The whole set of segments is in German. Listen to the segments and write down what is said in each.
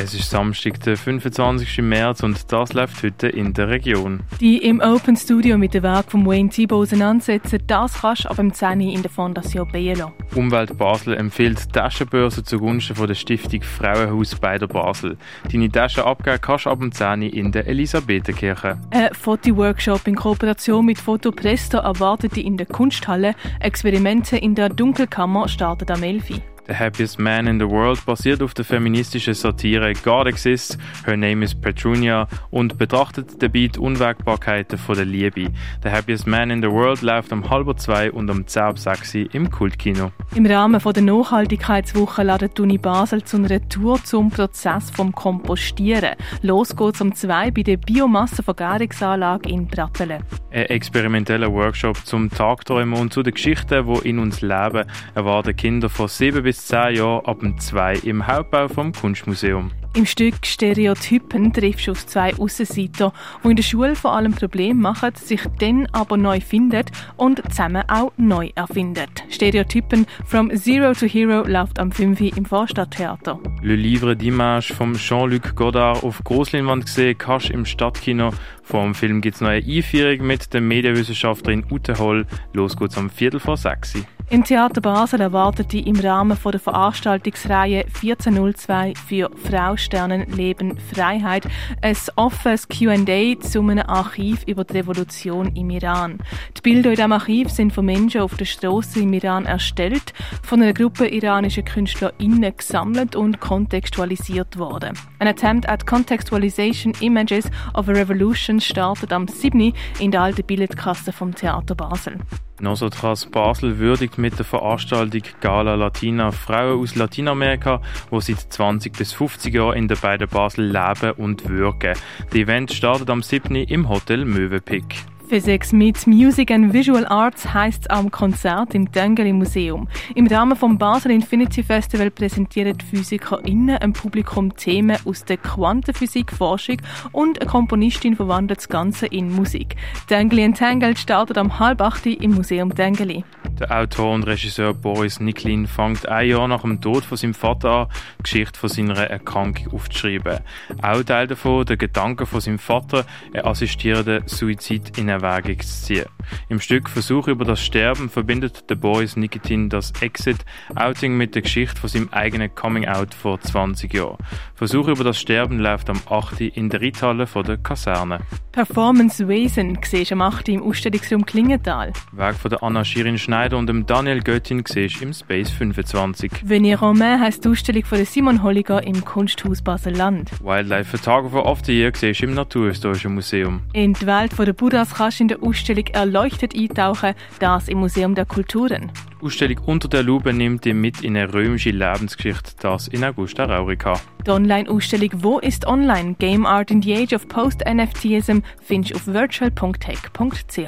Es ist Samstag, der 25. März und das läuft heute in der Region. Die im Open Studio mit dem Werk von Wayne Thibault auseinandersetzen, das kannst du ab dem 10 in der Fondation Bielo. Umwelt Basel empfiehlt die Taschenbörse zugunsten von der Stiftung Frauenhaus bei der Basel. Deine Taschen abgeben kannst du ab dem 10 in der Elisabethenkirche. Ein Fotoworkshop in Kooperation mit Foto Presto erwartet dich in der Kunsthalle. Experimente in der Dunkelkammer starten am 11. The Happiest Man in the World basiert auf der feministischen Satire God Exists, Her Name is Petrunia und betrachtet dabei die Unwägbarkeiten von der Liebe. The Happiest Man in the World läuft um halb zwei und um 10 ab 6 im Kultkino. Im Rahmen der Nachhaltigkeitswoche ladet die Uni Basel zu einer Tour zum Prozess vom Kompostieren. Los geht's um zwei bei der Biomassenvergärungsanlage in Brattelen. Ein experimenteller Workshop zum Tagträumen und zu den Geschichten, die in uns leben, erwarten Kinder von 7 bis 10 Jahren ab dem 2 im Hauptbau vom Kunstmuseum. Im Stück Stereotypen triffst du auf zwei Aussenseiter, die in der Schule vor allem Probleme machen, sich dann aber neu finden und zusammen auch neu erfinden. Stereotypen From Zero to Hero läuft am 5. im Vorstadttheater. Le Livre d'Image von Jean-Luc Godard auf Grossleinwand gesehen, kannst im Stadtkino. Vor dem Film gibt es eine Einführung mit der Medienwissenschaftlerin Ute Holl. Los geht's am Viertel vor sechs. Im Theater Basel erwartet die im Rahmen der Veranstaltungsreihe 1402 für Frau Sternen Leben Freiheit ein offenes Q&A zu einem Archiv über die Revolution im Iran. Die Bilder in diesem Archiv sind von Menschen auf der Straße im Iran erstellt, von einer Gruppe iranischer KünstlerInnen gesammelt und kontextualisiert worden. Ein Attempt at Contextualization Images of a Revolution startet am 7. in der alten Bildkasse vom Theater Basel. Nosotras Basel würdigt mit der Veranstaltung Gala Latina Frauen aus Lateinamerika, die seit 20 bis 50 Jahren in der beiden Basel leben und wirken. Das Event startet am 7. im Hotel Möwepick. Physics mit Music and Visual Arts heisst es am Konzert im Dengeli Museum. Im Rahmen vom Basel Infinity Festival präsentieren PhysikerInnen im Publikum Themen aus der Quantenphysik-Forschung und eine Komponistin verwandelt das Ganze in Musik. Dengeli Entangled startet am halb acht im Museum Dengeli. Der Autor und Regisseur Boris Niklin fängt ein Jahr nach dem Tod von seinem Vater an, die Geschichte von seiner Erkrankung aufzuschreiben. Auch Teil davon der Gedanke von seinem Vater, einen assistierenden Suizid in Erwägung zu ziehen. Im Stück Versuch über das Sterben verbindet der Boris Nikitin das Exit-Outing mit der Geschichte von seinem eigenen Coming-out vor 20 Jahren. Versuch über das Sterben läuft am 8. in der Reithalle von der Kaserne. Performance Wesen siehst du am 8. im Ausstellungsraum Klingenthal. Werk von der Anna Shirin Schneider und dem Daniel Göttin siehst im Space 25. Venir Romain heisst die Ausstellung von der Simon Holliger im Kunsthaus Basel-Land. Wildlife Photographer of the Year siehst im Naturhistorischen Museum. In die Welt der Buddhas kannst du in der Ausstellung erleuchtet eintauchen, das im Museum der Kulturen. Die Ausstellung Unter der Lupe nimmt dich mit in eine römische Lebensgeschichte, das in Augusta Raurica. Die Online-Ausstellung Wo ist online? Game Art in the Age of Post-NFTism findest du auf virtual.tech.ch.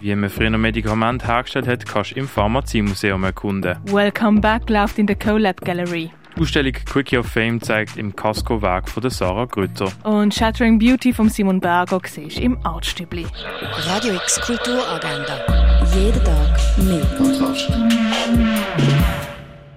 Wie man früher Medikamente hergestellt hat, kannst du im Pharmaziemuseum erkunden. Welcome Back läuft in der CoLab Gallery. Die Ausstellung Quickie of Fame zeigt im Casco Werk von der Sarah Grütter. Und Shattering Beauty von Simon Berger siehst du im Artstübli. Radio X Kulturagenda. Jeden Tag mehr.